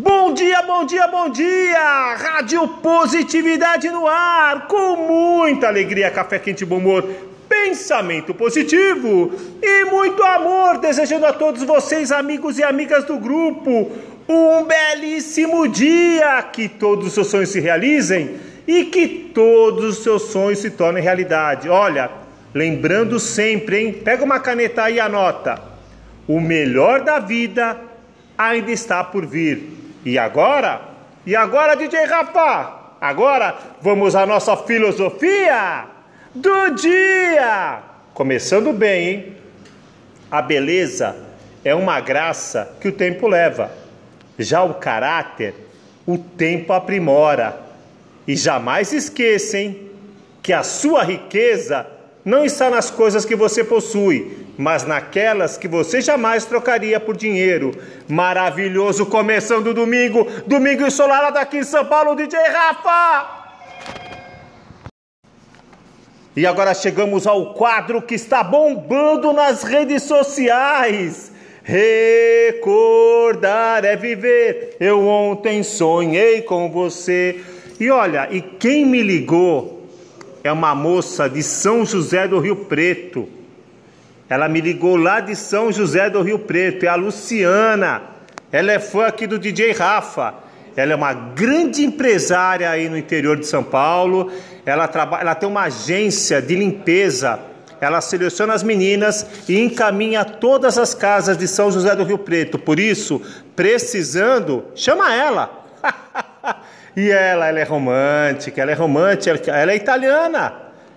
Bom dia, bom dia, bom dia! Rádio Positividade no ar, com muita alegria, café quente, bom humor, pensamento positivo e muito amor, desejando a todos vocês, amigos e amigas do grupo, um belíssimo dia, que todos os seus sonhos se realizem e que todos os seus sonhos se tornem realidade. Olha, lembrando sempre, hein? Pega uma caneta e anota. O melhor da vida ainda está por vir. E agora? E agora, DJ Rafa? Agora vamos à nossa filosofia do dia. Começando bem, hein? A beleza é uma graça que o tempo leva. Já o caráter, o tempo aprimora. E jamais esqueçam que a sua riqueza não está nas coisas que você possui, mas naquelas que você jamais trocaria por dinheiro. Maravilhoso começando domingo, domingo ensolarado aqui em São Paulo, DJ Rafa! E agora chegamos ao quadro que está bombando nas redes sociais. Recordar é viver. Eu ontem sonhei com você. E olha, e quem me ligou é uma moça de São José do Rio Preto. Ela me ligou lá de São José do Rio Preto, é a Luciana. Ela é fã aqui do DJ Rafa. Ela é uma grande empresária aí no interior de São Paulo. Ela, trabalha, ela tem uma agência de limpeza. Ela seleciona as meninas e encaminha todas as casas de São José do Rio Preto. Por isso, precisando, chama ela. e ela, ela é romântica, ela é romântica, ela é italiana.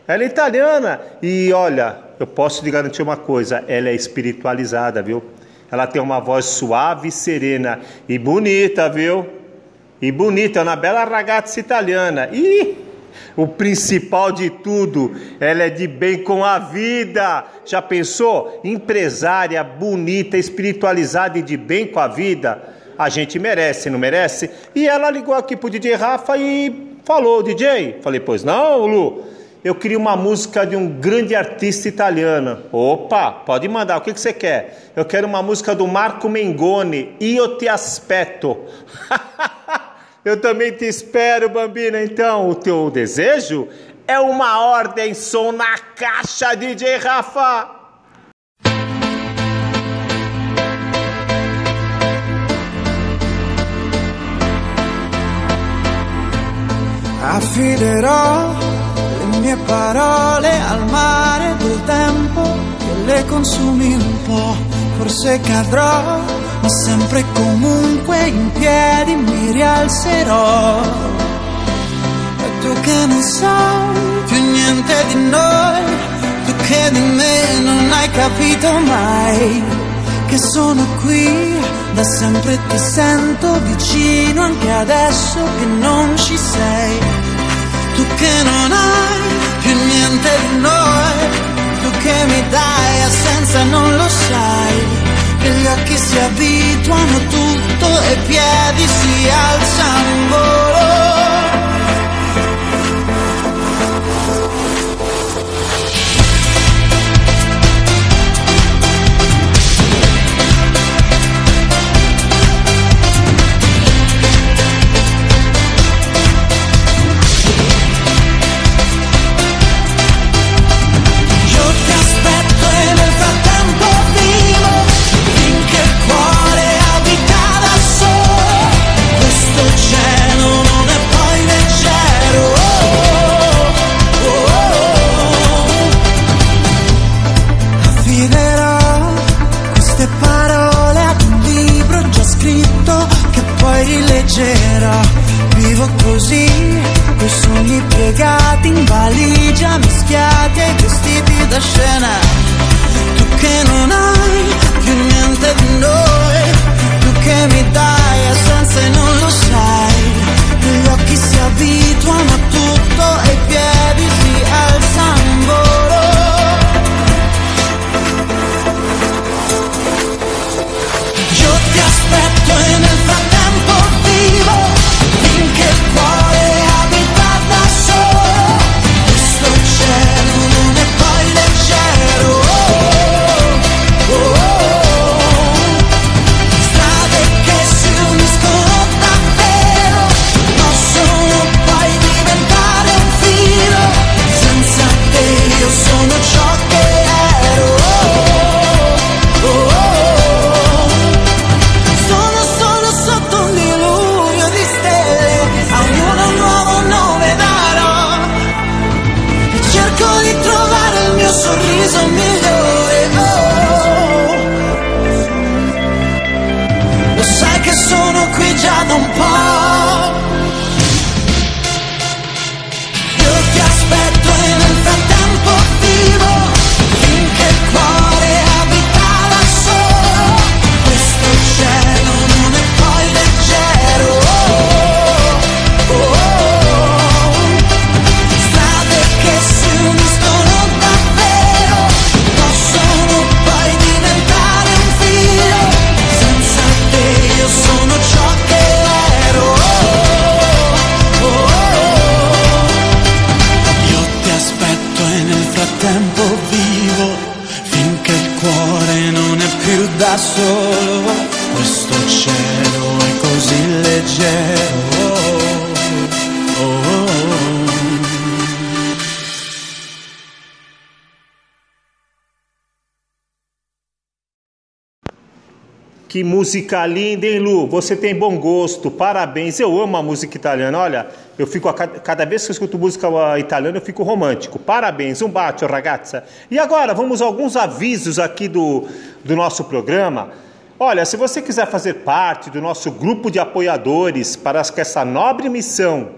Ela é italiana. E olha, eu posso lhe garantir uma coisa: ela é espiritualizada, viu? Ela tem uma voz suave, serena e bonita, viu? E bonita, é uma bela ragazza italiana. E o principal de tudo, ela é de bem com a vida. Já pensou? Empresária, bonita, espiritualizada e de bem com a vida. A gente merece, não merece? E ela ligou aqui pro DJ Rafa e falou: DJ, falei, pois não, Lu? Eu queria uma música de um grande artista italiano. Opa, pode mandar, o que, que você quer? Eu quero uma música do Marco Mengoni, Io Te Aspetto. eu também te espero, Bambina. Então, o teu desejo é uma ordem, som na caixa, DJ Rafa. Affiderò mie parole al mare del tempo che le consumi un po', forse cadrò, ma sempre comunque in piedi mi rialzerò. E tu che non sai più niente di noi, tu che di me non hai capito mai, che sono qui da sempre ti sento vicino anche adesso che non ci sei. Tu che non hai niente di noi, tu che mi dai assenza non lo sai, che gli occhi si abituano tutto e i piedi si alzano in che poi rileggerò. Vivo così, coi sogni piegati in valigia, mischiati ai vestiti da scena. Tu che non hai più niente di noi, tu che mi dai assenza e non lo sai. Gli occhi si abituano I don't pause. Que música linda, hein, Lu? Você tem bom gosto, parabéns. Eu amo a música italiana. Olha, eu fico cada, vez que eu escuto música italiana, eu fico romântico. Parabéns, um bacio, ragazza. E agora, vamos a alguns avisos aqui do, do nosso programa. Olha, se você quiser fazer parte do nosso grupo de apoiadores para que essa nobre missão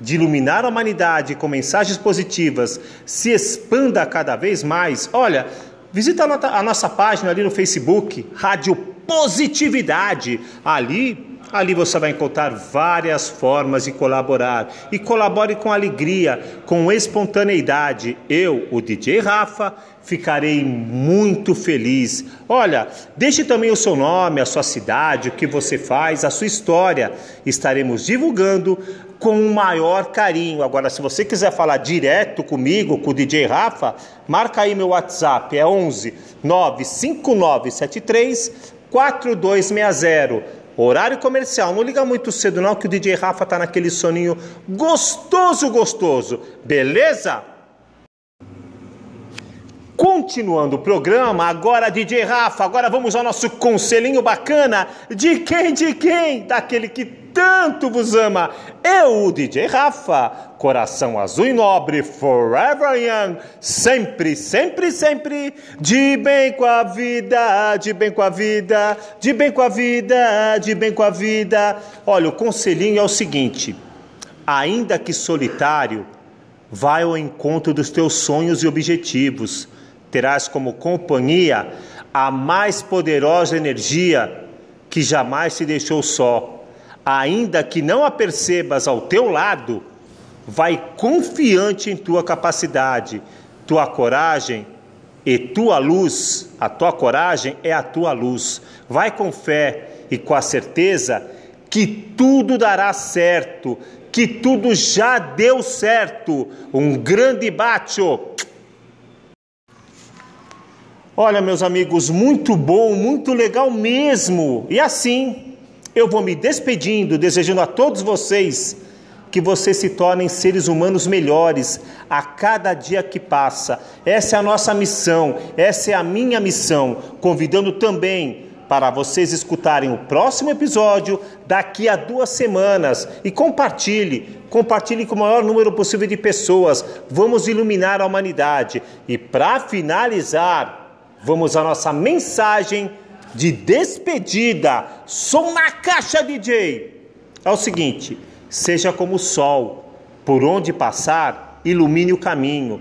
de iluminar a humanidade com mensagens positivas se expanda cada vez mais, olha, visita a nossa página ali no Facebook, Rádio Positividade. Ali Ali você vai encontrar várias formas de colaborar e colabore com alegria, com espontaneidade. Eu, o DJ Rafa, ficarei muito feliz. Olha, deixe também o seu nome, a sua cidade, o que você faz, a sua história. Estaremos divulgando com o maior carinho. Agora, se você quiser falar direto comigo, com o DJ Rafa, marca aí meu WhatsApp, é 11 95973 4260. Horário comercial, não liga muito cedo não que o DJ Rafa tá naquele soninho gostoso, gostoso. Beleza? Continuando o programa, agora DJ Rafa, agora vamos ao nosso conselhinho bacana. De quem, de quem? Daquele que tanto vos ama. Eu, o DJ Rafa, coração azul e nobre, forever young, sempre, sempre, sempre, de bem com a vida, de bem com a vida, de bem com a vida, de bem com a vida. Olha, o conselhinho é o seguinte: ainda que solitário, vai ao encontro dos teus sonhos e objetivos terás como companhia a mais poderosa energia que jamais te deixou só. Ainda que não a percebas ao teu lado, vai confiante em tua capacidade, tua coragem e tua luz. A tua coragem é a tua luz. Vai com fé e com a certeza que tudo dará certo, que tudo já deu certo. Um grande bacio Olha, meus amigos, muito bom, muito legal mesmo. E assim, eu vou me despedindo, desejando a todos vocês que vocês se tornem seres humanos melhores a cada dia que passa. Essa é a nossa missão, essa é a minha missão, convidando também para vocês escutarem o próximo episódio daqui a duas semanas e compartilhe, compartilhe com o maior número possível de pessoas. Vamos iluminar a humanidade. E para finalizar, Vamos à nossa mensagem de despedida. Som na caixa, DJ. É o seguinte: seja como o sol, por onde passar, ilumine o caminho,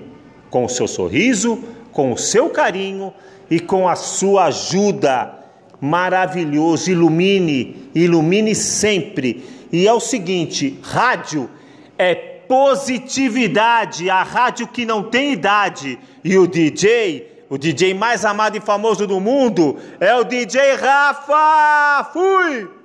com o seu sorriso, com o seu carinho e com a sua ajuda. Maravilhoso, ilumine, ilumine sempre. E é o seguinte: rádio é positividade, a rádio que não tem idade. E o DJ o DJ mais amado e famoso do mundo é o DJ Rafa! Fui!